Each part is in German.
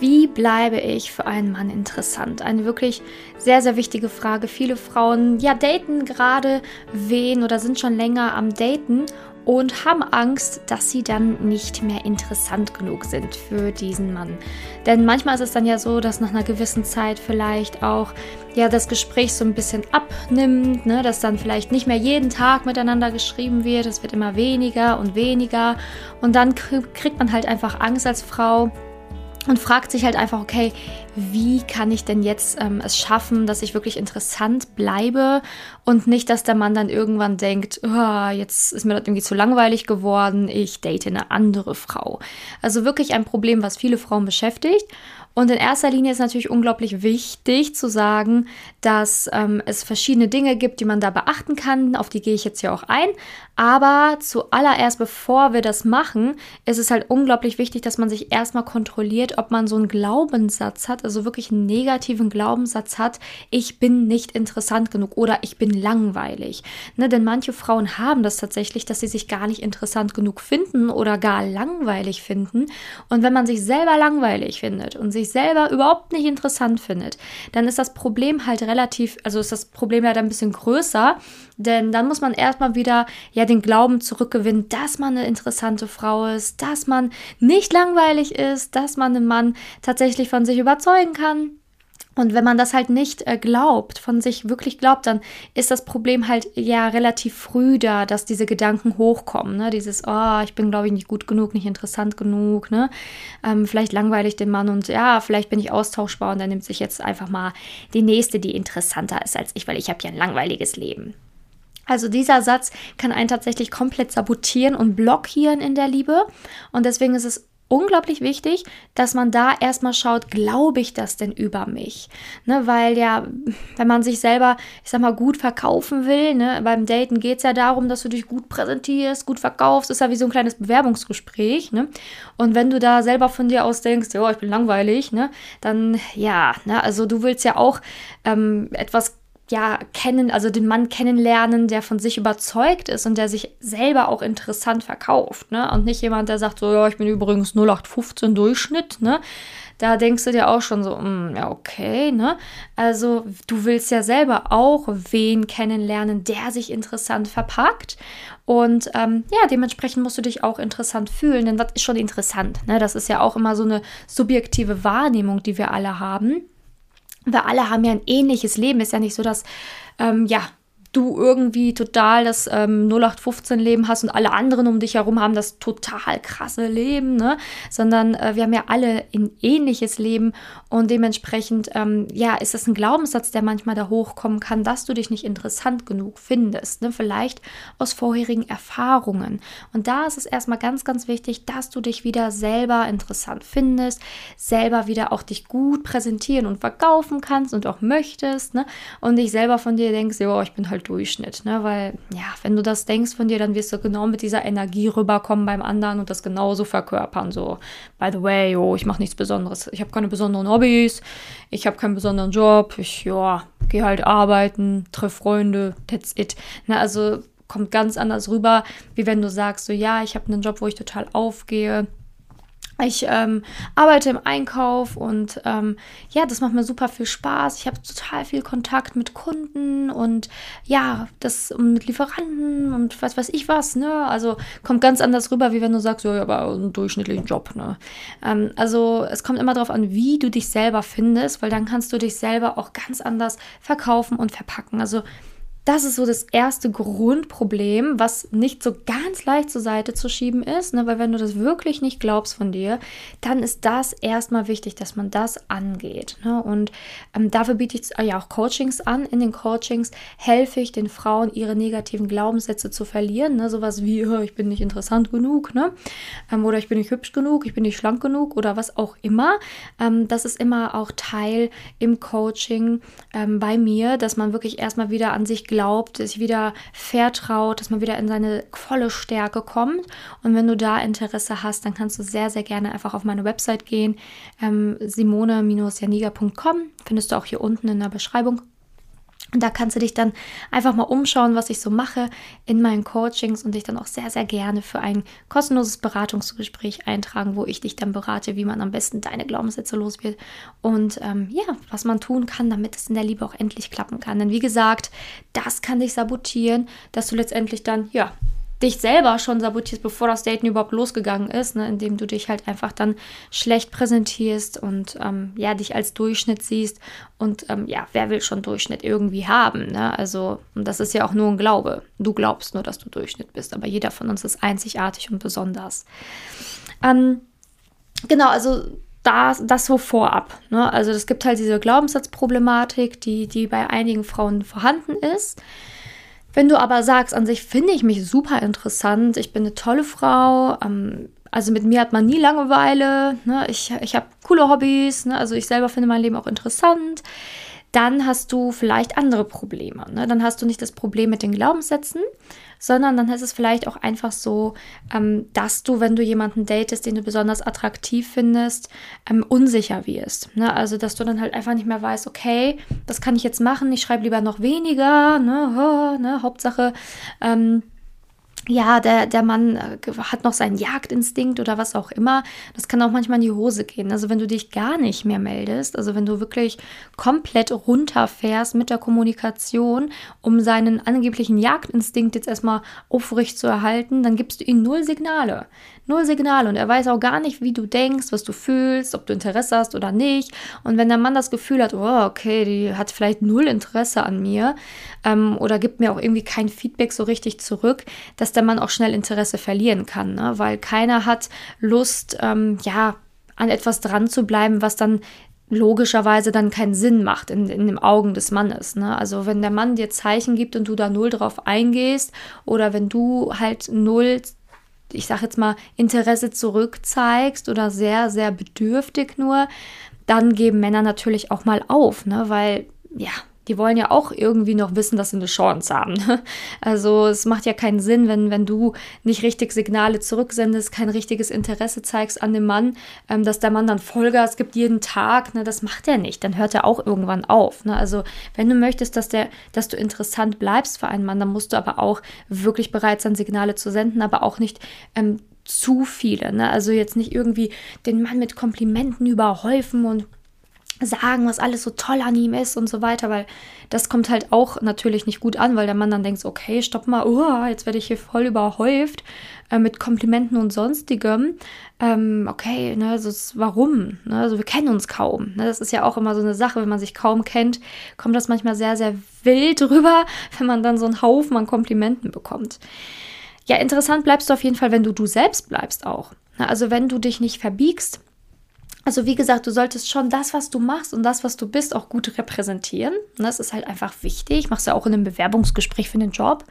Wie bleibe ich für einen Mann interessant? Eine wirklich sehr, sehr wichtige Frage. Viele Frauen, ja, daten gerade wen oder sind schon länger am Daten und haben Angst, dass sie dann nicht mehr interessant genug sind für diesen Mann. Denn manchmal ist es dann ja so, dass nach einer gewissen Zeit vielleicht auch ja das Gespräch so ein bisschen abnimmt, ne? dass dann vielleicht nicht mehr jeden Tag miteinander geschrieben wird, es wird immer weniger und weniger und dann kriegt man halt einfach Angst als Frau und fragt sich halt einfach, okay, wie kann ich denn jetzt ähm, es schaffen, dass ich wirklich interessant bleibe und nicht, dass der Mann dann irgendwann denkt, oh, jetzt ist mir das irgendwie zu langweilig geworden, ich date eine andere Frau. Also wirklich ein Problem, was viele Frauen beschäftigt. Und in erster Linie ist natürlich unglaublich wichtig zu sagen, dass ähm, es verschiedene Dinge gibt, die man da beachten kann. Auf die gehe ich jetzt hier auch ein. Aber zuallererst, bevor wir das machen, ist es halt unglaublich wichtig, dass man sich erstmal kontrolliert, ob man so einen Glaubenssatz hat, also wirklich einen negativen Glaubenssatz hat, ich bin nicht interessant genug oder ich bin langweilig. Ne, denn manche Frauen haben das tatsächlich, dass sie sich gar nicht interessant genug finden oder gar langweilig finden. Und wenn man sich selber langweilig findet und sich selber überhaupt nicht interessant findet, dann ist das Problem halt relativ, also ist das Problem ja dann ein bisschen größer, denn dann muss man erstmal wieder ja den Glauben zurückgewinnen, dass man eine interessante Frau ist, dass man nicht langweilig ist, dass man einen Mann tatsächlich von sich überzeugen kann. Und wenn man das halt nicht äh, glaubt, von sich wirklich glaubt, dann ist das Problem halt ja relativ früh da, dass diese Gedanken hochkommen. Ne? Dieses, oh, ich bin, glaube ich, nicht gut genug, nicht interessant genug, ne? Ähm, vielleicht langweilig den Mann und ja, vielleicht bin ich austauschbar und dann nimmt sich jetzt einfach mal die nächste, die interessanter ist als ich, weil ich habe ja ein langweiliges Leben. Also dieser Satz kann einen tatsächlich komplett sabotieren und blockieren in der Liebe. Und deswegen ist es unglaublich wichtig, dass man da erstmal schaut, glaube ich das denn über mich? Ne, weil ja, wenn man sich selber, ich sag mal, gut verkaufen will, ne, beim Daten geht es ja darum, dass du dich gut präsentierst, gut verkaufst, ist ja wie so ein kleines Bewerbungsgespräch. Ne? Und wenn du da selber von dir aus denkst, ja, ich bin langweilig, ne, dann ja, ne, also du willst ja auch ähm, etwas ja, kennen, also den Mann kennenlernen, der von sich überzeugt ist und der sich selber auch interessant verkauft, ne? Und nicht jemand, der sagt so, ja, ich bin übrigens 0815 Durchschnitt, ne? Da denkst du dir auch schon so, mm, ja, okay, ne? Also, du willst ja selber auch wen kennenlernen, der sich interessant verpackt. Und ähm, ja, dementsprechend musst du dich auch interessant fühlen, denn was ist schon interessant? Ne? Das ist ja auch immer so eine subjektive Wahrnehmung, die wir alle haben. Wir alle haben ja ein ähnliches Leben. Ist ja nicht so, dass ähm, ja du irgendwie total das ähm, 0815-Leben hast und alle anderen um dich herum haben das total krasse Leben, ne? Sondern äh, wir haben ja alle ein ähnliches Leben und dementsprechend, ähm, ja, ist das ein Glaubenssatz, der manchmal da hochkommen kann, dass du dich nicht interessant genug findest, ne? Vielleicht aus vorherigen Erfahrungen. Und da ist es erstmal ganz, ganz wichtig, dass du dich wieder selber interessant findest, selber wieder auch dich gut präsentieren und verkaufen kannst und auch möchtest, ne? Und dich selber von dir denkst, ja, ich bin halt Durchschnitt, ne? Weil, ja, wenn du das denkst von dir, dann wirst du genau mit dieser Energie rüberkommen beim anderen und das genauso verkörpern. So, by the way, oh, ich mache nichts Besonderes. Ich habe keine besonderen Hobbys, ich habe keinen besonderen Job, ich, ja, gehe halt arbeiten, treffe Freunde, that's it. Ne? Also kommt ganz anders rüber, wie wenn du sagst, so, ja, ich habe einen Job, wo ich total aufgehe ich ähm, arbeite im Einkauf und ähm, ja, das macht mir super viel Spaß. Ich habe total viel Kontakt mit Kunden und ja, das mit Lieferanten und was weiß ich was, ne? Also kommt ganz anders rüber, wie wenn du sagst, ja, habe einen durchschnittlichen Job, ne? Ähm, also es kommt immer darauf an, wie du dich selber findest, weil dann kannst du dich selber auch ganz anders verkaufen und verpacken. Also das ist so das erste Grundproblem, was nicht so ganz leicht zur Seite zu schieben ist, ne? weil wenn du das wirklich nicht glaubst von dir, dann ist das erstmal wichtig, dass man das angeht. Ne? Und ähm, dafür biete ich ja auch Coachings an. In den Coachings helfe ich den Frauen, ihre negativen Glaubenssätze zu verlieren. Ne? Sowas wie, ich bin nicht interessant genug, ne? Ähm, oder ich bin nicht hübsch genug, ich bin nicht schlank genug oder was auch immer. Ähm, das ist immer auch Teil im Coaching ähm, bei mir, dass man wirklich erstmal wieder an sich glaubt, sich wieder vertraut, dass man wieder in seine volle Stärke kommt. Und wenn du da Interesse hast, dann kannst du sehr, sehr gerne einfach auf meine Website gehen, ähm, simone-janiga.com, findest du auch hier unten in der Beschreibung. Und da kannst du dich dann einfach mal umschauen, was ich so mache in meinen Coachings und dich dann auch sehr, sehr gerne für ein kostenloses Beratungsgespräch eintragen, wo ich dich dann berate, wie man am besten deine Glaubenssätze los wird und ähm, ja, was man tun kann, damit es in der Liebe auch endlich klappen kann. Denn wie gesagt, das kann dich sabotieren, dass du letztendlich dann, ja, dich selber schon sabotierst, bevor das Daten überhaupt losgegangen ist, ne, indem du dich halt einfach dann schlecht präsentierst und ähm, ja, dich als Durchschnitt siehst. Und ähm, ja, wer will schon Durchschnitt irgendwie haben? Ne? Also, und das ist ja auch nur ein Glaube. Du glaubst nur, dass du Durchschnitt bist, aber jeder von uns ist einzigartig und besonders. Ähm, genau, also das, das so vorab. Ne? Also es gibt halt diese Glaubenssatzproblematik, die, die bei einigen Frauen vorhanden ist. Wenn du aber sagst, an sich finde ich mich super interessant, ich bin eine tolle Frau, ähm, also mit mir hat man nie Langeweile, ne? ich, ich habe coole Hobbys, ne? also ich selber finde mein Leben auch interessant, dann hast du vielleicht andere Probleme. Ne? Dann hast du nicht das Problem mit den Glaubenssätzen, sondern dann ist es vielleicht auch einfach so, ähm, dass du, wenn du jemanden datest, den du besonders attraktiv findest, ähm, unsicher wirst. Ne? Also, dass du dann halt einfach nicht mehr weißt, okay, das kann ich jetzt machen, ich schreibe lieber noch weniger, ne, ne? Hauptsache, ähm, ja, der, der Mann äh, hat noch seinen Jagdinstinkt oder was auch immer. Das kann auch manchmal in die Hose gehen. Also wenn du dich gar nicht mehr meldest, also wenn du wirklich komplett runterfährst mit der Kommunikation, um seinen angeblichen Jagdinstinkt jetzt erstmal aufrecht zu erhalten, dann gibst du ihm null Signale. Null Signale und er weiß auch gar nicht, wie du denkst, was du fühlst, ob du Interesse hast oder nicht. Und wenn der Mann das Gefühl hat, oh, okay, die hat vielleicht null Interesse an mir ähm, oder gibt mir auch irgendwie kein Feedback so richtig zurück, dass der Mann auch schnell Interesse verlieren kann, ne? weil keiner hat Lust, ähm, ja, an etwas dran zu bleiben, was dann logischerweise dann keinen Sinn macht in, in den Augen des Mannes. Ne? Also wenn der Mann dir Zeichen gibt und du da null drauf eingehst oder wenn du halt null ich sag jetzt mal, Interesse zurückzeigst oder sehr, sehr bedürftig nur, dann geben Männer natürlich auch mal auf, ne? Weil, ja, die wollen ja auch irgendwie noch wissen, dass sie eine Chance haben. Ne? Also es macht ja keinen Sinn, wenn, wenn du nicht richtig Signale zurücksendest, kein richtiges Interesse zeigst an dem Mann, ähm, dass der Mann dann Vollgas gibt jeden Tag. Ne? Das macht er nicht. Dann hört er auch irgendwann auf. Ne? Also wenn du möchtest, dass, der, dass du interessant bleibst für einen Mann, dann musst du aber auch wirklich bereit sein, Signale zu senden, aber auch nicht ähm, zu viele. Ne? Also jetzt nicht irgendwie den Mann mit Komplimenten überhäufen und sagen, was alles so toll an ihm ist und so weiter, weil das kommt halt auch natürlich nicht gut an, weil der Mann dann denkt, okay, stopp mal, oh, jetzt werde ich hier voll überhäuft äh, mit Komplimenten und sonstigem. Ähm, okay, ne, also warum? Ne, also wir kennen uns kaum. Ne, das ist ja auch immer so eine Sache, wenn man sich kaum kennt, kommt das manchmal sehr, sehr wild rüber, wenn man dann so einen Haufen an Komplimenten bekommt. Ja, interessant bleibst du auf jeden Fall, wenn du du selbst bleibst auch. Ne, also wenn du dich nicht verbiegst, also wie gesagt, du solltest schon das, was du machst und das, was du bist, auch gut repräsentieren. Das ist halt einfach wichtig. Machst ja auch in einem Bewerbungsgespräch für den Job.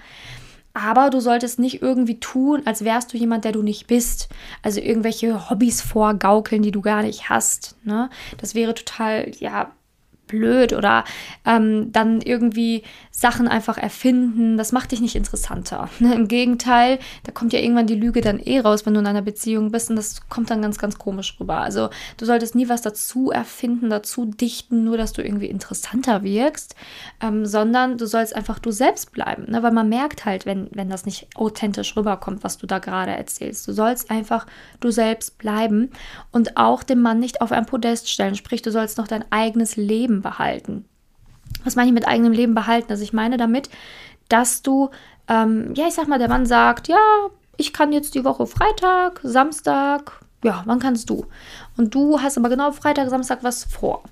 Aber du solltest nicht irgendwie tun, als wärst du jemand, der du nicht bist. Also irgendwelche Hobbys vorgaukeln, die du gar nicht hast. Ne? Das wäre total, ja, blöd oder ähm, dann irgendwie Sachen einfach erfinden. Das macht dich nicht interessanter. Ne? Im Gegenteil, da kommt ja irgendwann die Lüge dann eh raus, wenn du in einer Beziehung bist und das kommt dann ganz, ganz komisch rüber. Also du solltest nie was dazu erfinden, dazu dichten, nur dass du irgendwie interessanter wirkst, ähm, sondern du sollst einfach du selbst bleiben. Ne? Weil man merkt halt, wenn, wenn das nicht authentisch rüberkommt, was du da gerade erzählst. Du sollst einfach du selbst bleiben und auch den Mann nicht auf ein Podest stellen. Sprich, du sollst noch dein eigenes Leben behalten. Was meine ich mit eigenem Leben behalten? Also ich meine damit, dass du, ähm, ja, ich sag mal, der Mann sagt, ja, ich kann jetzt die Woche Freitag, Samstag, ja, wann kannst du? Und du hast aber genau Freitag, Samstag was vor.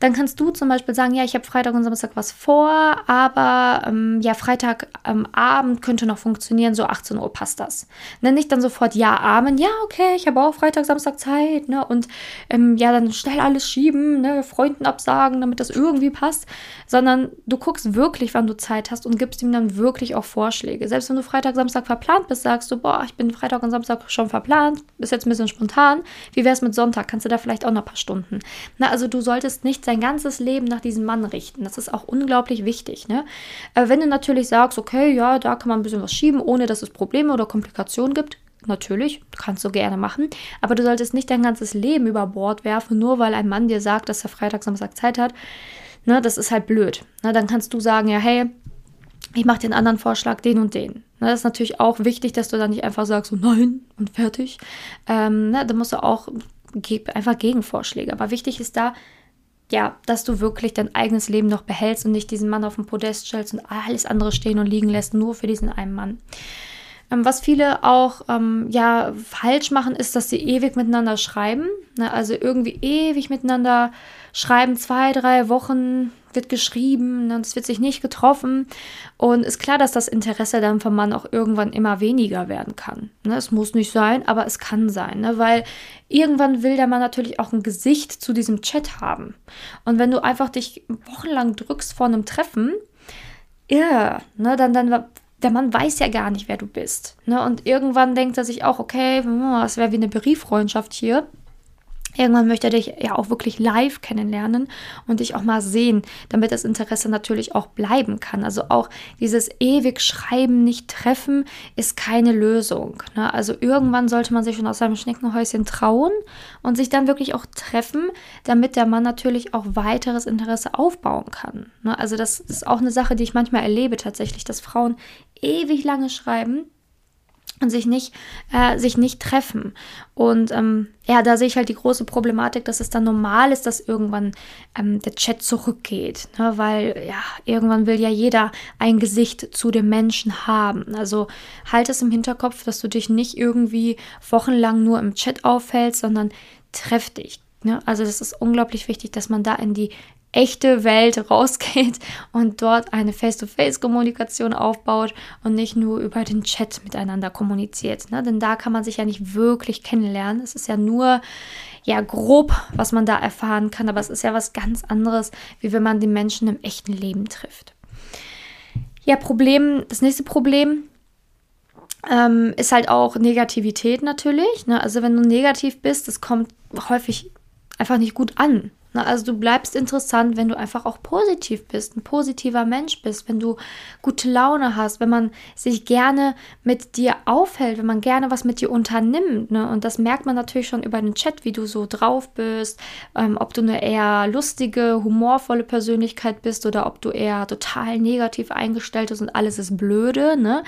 Dann kannst du zum Beispiel sagen, ja, ich habe Freitag und Samstag was vor, aber ähm, ja, Freitagabend ähm, könnte noch funktionieren, so 18 Uhr passt das. Ne, nicht dann sofort ja, Amen, ja, okay, ich habe auch Freitag, Samstag Zeit, ne, und ähm, ja, dann schnell alles schieben, ne, Freunden absagen, damit das irgendwie passt, sondern du guckst wirklich, wann du Zeit hast und gibst ihm dann wirklich auch Vorschläge. Selbst wenn du Freitag, Samstag verplant bist, sagst du, boah, ich bin Freitag und Samstag schon verplant, ist jetzt ein bisschen spontan, wie wäre es mit Sonntag? Kannst du da vielleicht auch noch ein paar Stunden? Na, also du solltest nicht sein ganzes Leben nach diesem Mann richten. Das ist auch unglaublich wichtig. Ne? Äh, wenn du natürlich sagst, okay, ja, da kann man ein bisschen was schieben, ohne dass es Probleme oder Komplikationen gibt, natürlich, kannst du gerne machen, aber du solltest nicht dein ganzes Leben über Bord werfen, nur weil ein Mann dir sagt, dass er Freitag, Samstag Zeit hat. ne, das ist halt blöd. Ne, dann kannst du sagen, ja, hey, ich mache den anderen Vorschlag, den und den. Ne, das ist natürlich auch wichtig, dass du dann nicht einfach sagst, so nein und fertig. Ähm, ne, da musst du auch einfach Gegenvorschläge. Aber wichtig ist da, ja, dass du wirklich dein eigenes Leben noch behältst und nicht diesen Mann auf den Podest stellst und alles andere stehen und liegen lässt, nur für diesen einen Mann. Ähm, was viele auch ähm, ja falsch machen, ist, dass sie ewig miteinander schreiben. Ne? Also irgendwie ewig miteinander schreiben, zwei, drei Wochen wird geschrieben und es wird sich nicht getroffen. Und ist klar, dass das Interesse dann vom Mann auch irgendwann immer weniger werden kann. Ne? Es muss nicht sein, aber es kann sein, ne? weil irgendwann will der Mann natürlich auch ein Gesicht zu diesem Chat haben. Und wenn du einfach dich wochenlang drückst vor einem Treffen, ja, ne, dann, dann der Mann weiß ja gar nicht, wer du bist. Ne? Und irgendwann denkt er sich auch, okay, es wäre wie eine Brieffreundschaft hier. Irgendwann möchte er dich ja auch wirklich live kennenlernen und dich auch mal sehen, damit das Interesse natürlich auch bleiben kann. Also auch dieses ewig Schreiben, nicht treffen, ist keine Lösung. Ne? Also irgendwann sollte man sich schon aus seinem Schneckenhäuschen trauen und sich dann wirklich auch treffen, damit der Mann natürlich auch weiteres Interesse aufbauen kann. Ne? Also das ist auch eine Sache, die ich manchmal erlebe tatsächlich, dass Frauen ewig lange schreiben und sich nicht, äh, sich nicht treffen. Und ähm, ja, da sehe ich halt die große Problematik, dass es dann normal ist, dass irgendwann ähm, der Chat zurückgeht. Ne? Weil ja, irgendwann will ja jeder ein Gesicht zu dem Menschen haben. Also halt es im Hinterkopf, dass du dich nicht irgendwie wochenlang nur im Chat aufhältst, sondern treff dich. Ne? Also das ist unglaublich wichtig, dass man da in die echte Welt rausgeht und dort eine Face-to-Face-Kommunikation aufbaut und nicht nur über den Chat miteinander kommuniziert. Ne? Denn da kann man sich ja nicht wirklich kennenlernen. Es ist ja nur ja grob, was man da erfahren kann, aber es ist ja was ganz anderes, wie wenn man den Menschen im echten Leben trifft. Ja, Problem, das nächste Problem ähm, ist halt auch Negativität natürlich. Ne? Also wenn du negativ bist, das kommt häufig einfach nicht gut an. Na, also du bleibst interessant, wenn du einfach auch positiv bist, ein positiver Mensch bist, wenn du gute Laune hast, wenn man sich gerne mit dir aufhält, wenn man gerne was mit dir unternimmt. Ne? Und das merkt man natürlich schon über den Chat, wie du so drauf bist, ähm, ob du eine eher lustige, humorvolle Persönlichkeit bist oder ob du eher total negativ eingestellt bist und alles ist blöde. Ne?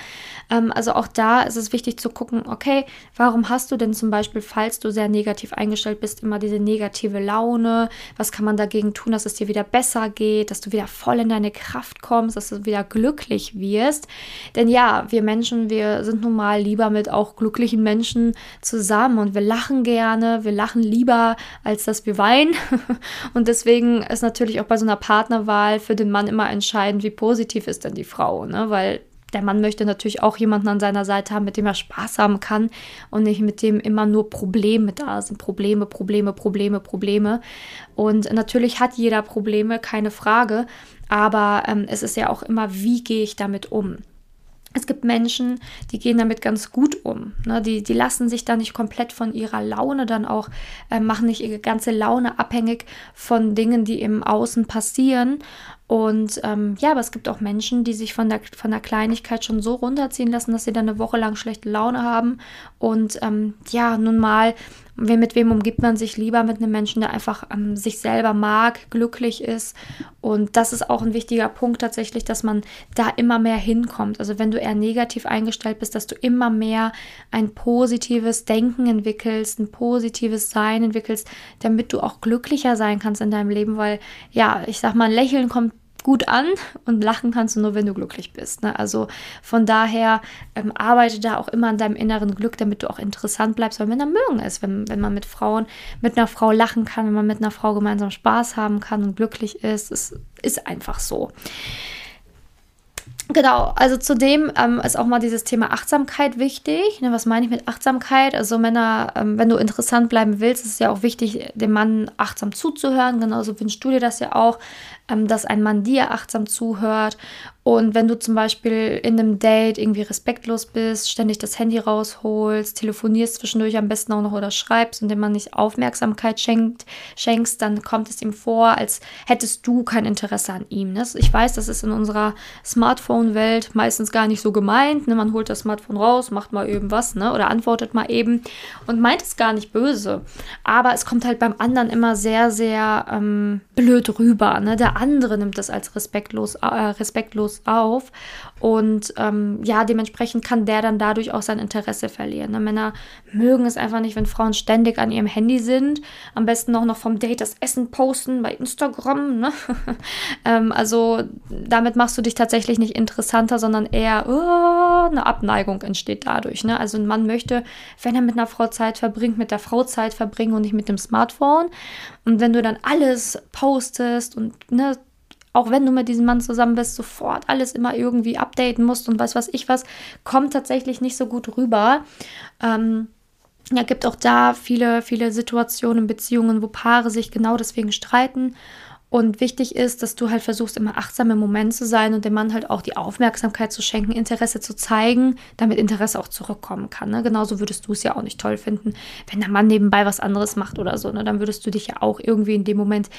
Ähm, also auch da ist es wichtig zu gucken, okay, warum hast du denn zum Beispiel, falls du sehr negativ eingestellt bist, immer diese negative Laune? Was kann man dagegen tun, dass es dir wieder besser geht, dass du wieder voll in deine Kraft kommst, dass du wieder glücklich wirst? Denn ja, wir Menschen, wir sind nun mal lieber mit auch glücklichen Menschen zusammen und wir lachen gerne, wir lachen lieber, als dass wir weinen. Und deswegen ist natürlich auch bei so einer Partnerwahl für den Mann immer entscheidend, wie positiv ist denn die Frau, ne? Weil der Mann möchte natürlich auch jemanden an seiner Seite haben, mit dem er Spaß haben kann und nicht mit dem immer nur Probleme da sind. Probleme, Probleme, Probleme, Probleme. Und natürlich hat jeder Probleme, keine Frage. Aber ähm, es ist ja auch immer, wie gehe ich damit um? Es gibt Menschen, die gehen damit ganz gut um. Ne? Die, die lassen sich da nicht komplett von ihrer Laune dann auch, äh, machen nicht ihre ganze Laune abhängig von Dingen, die im Außen passieren. Und ähm, ja, aber es gibt auch Menschen, die sich von der, von der Kleinigkeit schon so runterziehen lassen, dass sie dann eine Woche lang schlechte Laune haben. Und ähm, ja, nun mal, mit wem umgibt man sich lieber? Mit einem Menschen, der einfach ähm, sich selber mag, glücklich ist. Und das ist auch ein wichtiger Punkt tatsächlich, dass man da immer mehr hinkommt. Also wenn du eher negativ eingestellt bist, dass du immer mehr ein positives Denken entwickelst, ein positives Sein entwickelst, damit du auch glücklicher sein kannst in deinem Leben. Weil ja, ich sag mal, Lächeln kommt gut an und lachen kannst du nur, wenn du glücklich bist. Ne? Also von daher ähm, arbeite da auch immer an deinem inneren Glück, damit du auch interessant bleibst, weil Männer mögen es, wenn, wenn man mit Frauen, mit einer Frau lachen kann, wenn man mit einer Frau gemeinsam Spaß haben kann und glücklich ist. Es ist einfach so. Genau, also zudem ähm, ist auch mal dieses Thema Achtsamkeit wichtig. Ne, was meine ich mit Achtsamkeit? Also Männer, ähm, wenn du interessant bleiben willst, ist es ja auch wichtig, dem Mann achtsam zuzuhören. Genauso wünschst du dir das ja auch, dass ein Mann dir achtsam zuhört Und wenn du zum Beispiel in einem Date irgendwie respektlos bist, ständig das Handy rausholst, telefonierst zwischendurch am besten auch noch oder schreibst und dem man nicht Aufmerksamkeit schenkt, schenkst, dann kommt es ihm vor, als hättest du kein Interesse an ihm. Ne? Ich weiß, das ist in unserer Smartphone-Welt meistens gar nicht so gemeint. Ne? Man holt das Smartphone raus, macht mal eben was ne? oder antwortet mal eben und meint es gar nicht böse. Aber es kommt halt beim anderen immer sehr, sehr ähm, blöd rüber. Ne? Der andere nimmt das als respektlos, äh, respektlos auf. Und ähm, ja, dementsprechend kann der dann dadurch auch sein Interesse verlieren. Ne? Männer mögen es einfach nicht, wenn Frauen ständig an ihrem Handy sind. Am besten auch noch vom Date das Essen posten bei Instagram. Ne? ähm, also damit machst du dich tatsächlich nicht interessanter, sondern eher oh, eine Abneigung entsteht dadurch. Ne? Also ein Mann möchte, wenn er mit einer Frau Zeit verbringt, mit der Frau Zeit verbringen und nicht mit dem Smartphone. Und wenn du dann alles postest und ne, auch wenn du mit diesem Mann zusammen bist, sofort alles immer irgendwie updaten musst und weiß was ich was, kommt tatsächlich nicht so gut rüber. Ähm, ja, gibt auch da viele, viele Situationen, Beziehungen, wo Paare sich genau deswegen streiten und wichtig ist, dass du halt versuchst, immer achtsam im Moment zu sein und dem Mann halt auch die Aufmerksamkeit zu schenken, Interesse zu zeigen, damit Interesse auch zurückkommen kann. Ne? Genauso würdest du es ja auch nicht toll finden, wenn der Mann nebenbei was anderes macht oder so. Ne? Dann würdest du dich ja auch irgendwie in dem Moment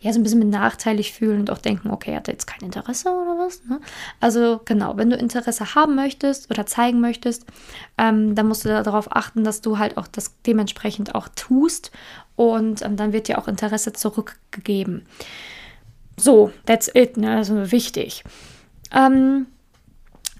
ja so ein bisschen benachteiligt fühlen und auch denken, okay, hat er jetzt kein Interesse oder was? Ne? Also genau, wenn du Interesse haben möchtest oder zeigen möchtest, ähm, dann musst du darauf achten, dass du halt auch das dementsprechend auch tust und ähm, dann wird dir auch Interesse zurückgegeben. So, that's it, ne? Also wichtig. Ähm,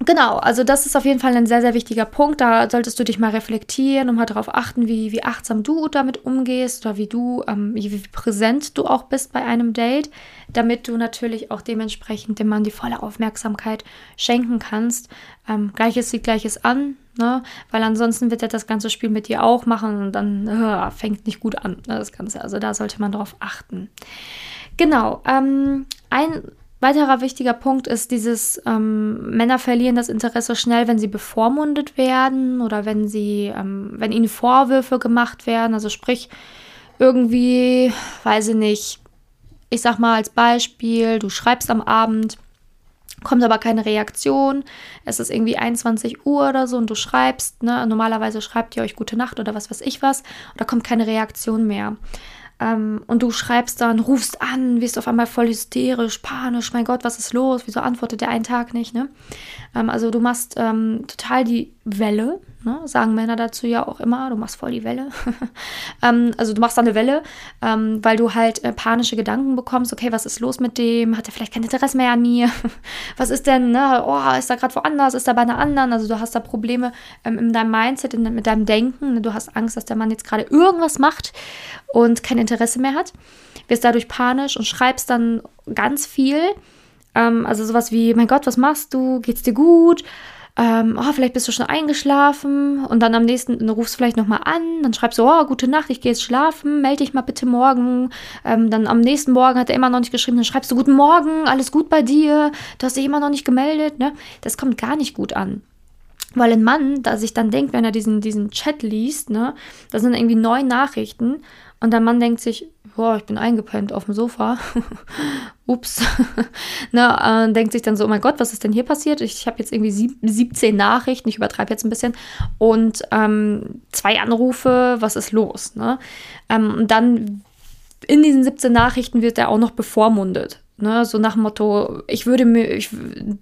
Genau, also das ist auf jeden Fall ein sehr, sehr wichtiger Punkt. Da solltest du dich mal reflektieren und mal darauf achten, wie, wie achtsam du damit umgehst oder wie du, ähm, wie, präsent du auch bist bei einem Date, damit du natürlich auch dementsprechend dem Mann die volle Aufmerksamkeit schenken kannst. Ähm, Gleiches sieht Gleiches an, ne? Weil ansonsten wird er das ganze Spiel mit dir auch machen und dann äh, fängt nicht gut an, ne, das Ganze. Also da sollte man darauf achten. Genau, ähm, ein Weiterer wichtiger Punkt ist dieses, ähm, Männer verlieren das Interesse schnell, wenn sie bevormundet werden oder wenn sie, ähm, wenn ihnen Vorwürfe gemacht werden. Also sprich, irgendwie, weiß ich nicht, ich sag mal als Beispiel, du schreibst am Abend, kommt aber keine Reaktion, es ist irgendwie 21 Uhr oder so und du schreibst, ne, normalerweise schreibt ihr euch gute Nacht oder was weiß ich was, und da kommt keine Reaktion mehr. Ähm, und du schreibst dann, rufst an, wirst auf einmal voll hysterisch, panisch, mein Gott, was ist los? Wieso antwortet der einen Tag nicht? Ne? Ähm, also du machst ähm, total die Welle, ne? sagen Männer dazu ja auch immer, du machst voll die Welle. ähm, also du machst dann eine Welle, ähm, weil du halt äh, panische Gedanken bekommst, okay, was ist los mit dem? Hat er vielleicht kein Interesse mehr an mir? was ist denn, ne? oh, ist er gerade woanders? Ist er bei einer anderen? Also du hast da Probleme ähm, in deinem Mindset, in, mit deinem Denken. Ne? Du hast Angst, dass der Mann jetzt gerade irgendwas macht und kein Interesse mehr hat. Wirst dadurch panisch und schreibst dann ganz viel. Ähm, also sowas wie, mein Gott, was machst du? Geht's dir gut? Ähm, oh, vielleicht bist du schon eingeschlafen und dann am nächsten, dann rufst du vielleicht nochmal an, dann schreibst du, oh, gute Nacht, ich gehe jetzt schlafen, melde dich mal bitte morgen. Ähm, dann am nächsten Morgen hat er immer noch nicht geschrieben, dann schreibst du, guten Morgen, alles gut bei dir, du hast dich immer noch nicht gemeldet, ne? Das kommt gar nicht gut an. Weil ein Mann, da sich dann denkt, wenn er diesen, diesen Chat liest, ne, da sind irgendwie neun Nachrichten und der Mann denkt sich, boah, ich bin eingepennt auf dem Sofa. Ups. Na, äh, denkt sich dann so, oh mein Gott, was ist denn hier passiert? Ich habe jetzt irgendwie sieb 17 Nachrichten, ich übertreibe jetzt ein bisschen, und ähm, zwei Anrufe, was ist los? Ne? Ähm, und dann in diesen 17 Nachrichten wird er auch noch bevormundet. Ne, so nach dem Motto, ich würde mir, ich,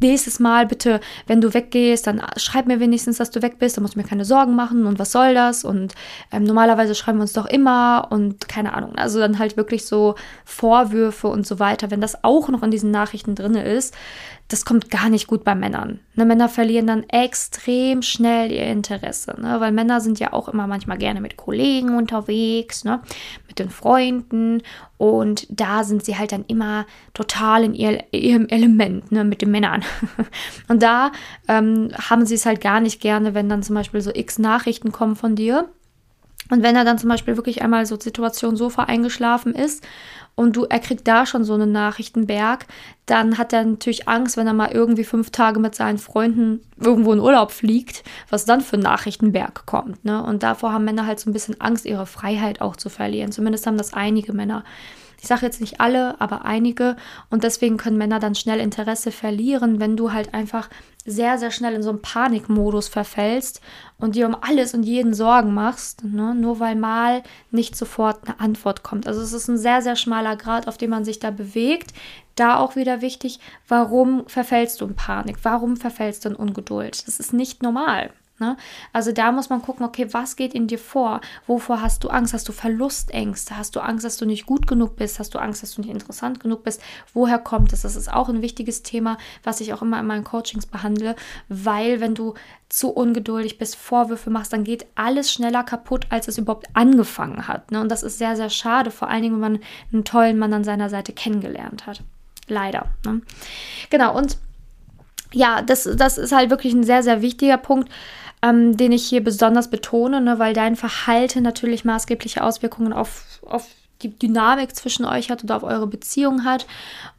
nächstes Mal bitte, wenn du weggehst, dann schreib mir wenigstens, dass du weg bist, dann musst du mir keine Sorgen machen und was soll das? Und ähm, normalerweise schreiben wir uns doch immer und keine Ahnung. Also dann halt wirklich so Vorwürfe und so weiter. Wenn das auch noch in diesen Nachrichten drin ist, das kommt gar nicht gut bei Männern. Ne, Männer verlieren dann extrem schnell ihr Interesse, ne? weil Männer sind ja auch immer manchmal gerne mit Kollegen unterwegs, ne? mit den Freunden und da sind sie halt dann immer total in ihr, ihrem Element ne? mit den Männern. und da ähm, haben sie es halt gar nicht gerne, wenn dann zum Beispiel so x Nachrichten kommen von dir. Und wenn er dann zum Beispiel wirklich einmal so Situation Sofa eingeschlafen ist und du, er kriegt da schon so einen Nachrichtenberg, dann hat er natürlich Angst, wenn er mal irgendwie fünf Tage mit seinen Freunden irgendwo in Urlaub fliegt, was dann für ein Nachrichtenberg kommt. Ne? Und davor haben Männer halt so ein bisschen Angst, ihre Freiheit auch zu verlieren. Zumindest haben das einige Männer. Ich sage jetzt nicht alle, aber einige. Und deswegen können Männer dann schnell Interesse verlieren, wenn du halt einfach sehr, sehr schnell in so einen Panikmodus verfällst und dir um alles und jeden Sorgen machst, ne? nur weil mal nicht sofort eine Antwort kommt. Also es ist ein sehr, sehr schmaler Grad, auf dem man sich da bewegt. Da auch wieder wichtig, warum verfällst du in Panik? Warum verfällst du in Ungeduld? Das ist nicht normal. Ne? Also da muss man gucken, okay, was geht in dir vor? Wovor hast du Angst? Hast du Verlustängste? Hast du Angst, dass du nicht gut genug bist? Hast du Angst, dass du nicht interessant genug bist? Woher kommt es? Das ist auch ein wichtiges Thema, was ich auch immer in meinen Coachings behandle, weil wenn du zu ungeduldig bist, Vorwürfe machst, dann geht alles schneller kaputt, als es überhaupt angefangen hat. Ne? Und das ist sehr, sehr schade, vor allen Dingen, wenn man einen tollen Mann an seiner Seite kennengelernt hat. Leider. Ne? Genau, und ja, das, das ist halt wirklich ein sehr, sehr wichtiger Punkt ähm, den ich hier besonders betone, ne, weil dein Verhalten natürlich maßgebliche Auswirkungen auf, auf die Dynamik zwischen euch hat oder auf eure Beziehung hat.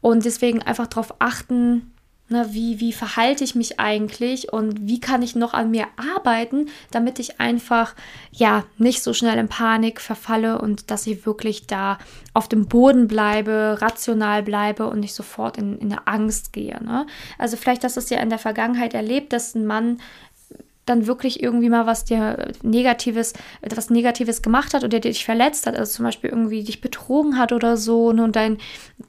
Und deswegen einfach darauf achten, Ne, wie, wie verhalte ich mich eigentlich und wie kann ich noch an mir arbeiten, damit ich einfach ja nicht so schnell in Panik verfalle und dass ich wirklich da auf dem Boden bleibe, rational bleibe und nicht sofort in, in eine Angst gehe. Ne? Also vielleicht hast du es ja in der Vergangenheit erlebt, dass ein Mann dann wirklich irgendwie mal was dir Negatives, etwas Negatives gemacht hat oder dich verletzt hat, also zum Beispiel irgendwie dich betrogen hat oder so ne, und dein,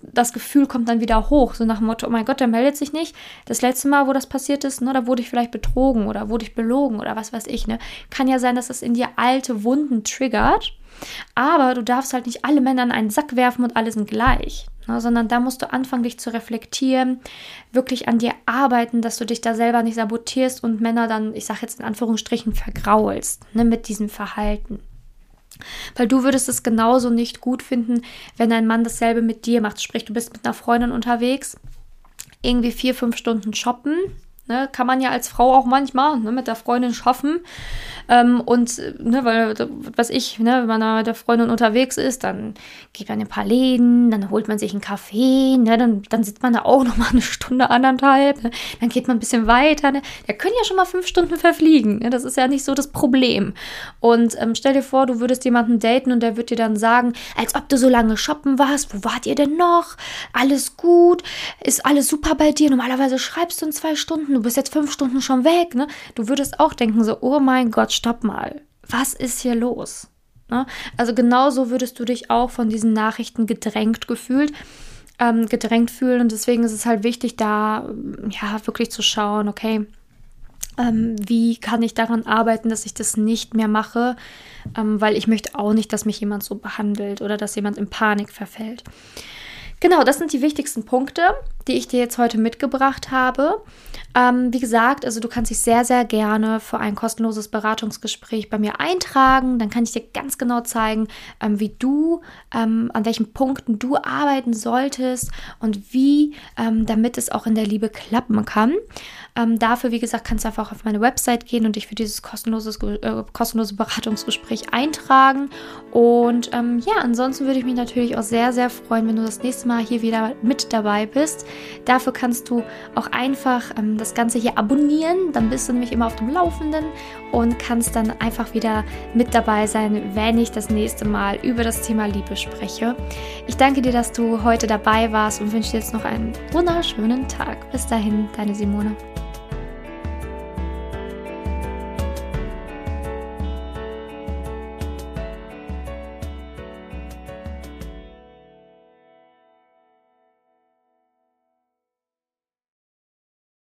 das Gefühl kommt dann wieder hoch, so nach dem Motto, oh mein Gott, der meldet sich nicht. Das letzte Mal, wo das passiert ist, ne, da wurde ich vielleicht betrogen oder wurde ich belogen oder was weiß ich, ne. Kann ja sein, dass das in dir alte Wunden triggert, aber du darfst halt nicht alle Männer in einen Sack werfen und alle sind gleich ne, sondern da musst du anfangen, dich zu reflektieren, wirklich an dir arbeiten, dass du dich da selber nicht sabotierst und Männer dann, ich sage jetzt in Anführungsstrichen, vergraulst ne, mit diesem Verhalten. Weil du würdest es genauso nicht gut finden, wenn ein Mann dasselbe mit dir macht. Sprich, du bist mit einer Freundin unterwegs, irgendwie vier, fünf Stunden shoppen, Ne, kann man ja als Frau auch manchmal ne, mit der Freundin schaffen. Ähm, und, ne, weil, was ich, ne, wenn man da mit der Freundin unterwegs ist, dann geht man in ein paar Läden, dann holt man sich einen Kaffee, ne, dann, dann sitzt man da auch noch mal eine Stunde, anderthalb, ne, dann geht man ein bisschen weiter. Ne. Da können ja schon mal fünf Stunden verfliegen. Ne, das ist ja nicht so das Problem. Und ähm, stell dir vor, du würdest jemanden daten und der wird dir dann sagen, als ob du so lange shoppen warst, wo wart ihr denn noch? Alles gut? Ist alles super bei dir? Normalerweise schreibst du in zwei Stunden du bist jetzt fünf Stunden schon weg, ne? Du würdest auch denken so, oh mein Gott, stopp mal. Was ist hier los? Ne? Also genauso würdest du dich auch von diesen Nachrichten gedrängt gefühlt, ähm, gedrängt fühlen. Und deswegen ist es halt wichtig, da ja wirklich zu schauen, okay, ähm, wie kann ich daran arbeiten, dass ich das nicht mehr mache, ähm, weil ich möchte auch nicht, dass mich jemand so behandelt oder dass jemand in Panik verfällt. Genau, das sind die wichtigsten Punkte, die ich dir jetzt heute mitgebracht habe. Ähm, wie gesagt, also du kannst dich sehr, sehr gerne für ein kostenloses Beratungsgespräch bei mir eintragen. Dann kann ich dir ganz genau zeigen, ähm, wie du, ähm, an welchen Punkten du arbeiten solltest und wie, ähm, damit es auch in der Liebe klappen kann. Ähm, dafür, wie gesagt, kannst du einfach auf meine Website gehen und dich für dieses kostenloses, äh, kostenlose Beratungsgespräch eintragen. Und ähm, ja, ansonsten würde ich mich natürlich auch sehr, sehr freuen, wenn du das nächste Mal hier wieder mit dabei bist. Dafür kannst du auch einfach ähm, das Ganze hier abonnieren. Dann bist du nämlich immer auf dem Laufenden und kannst dann einfach wieder mit dabei sein, wenn ich das nächste Mal über das Thema Liebe spreche. Ich danke dir, dass du heute dabei warst und wünsche dir jetzt noch einen wunderschönen Tag. Bis dahin, deine Simone.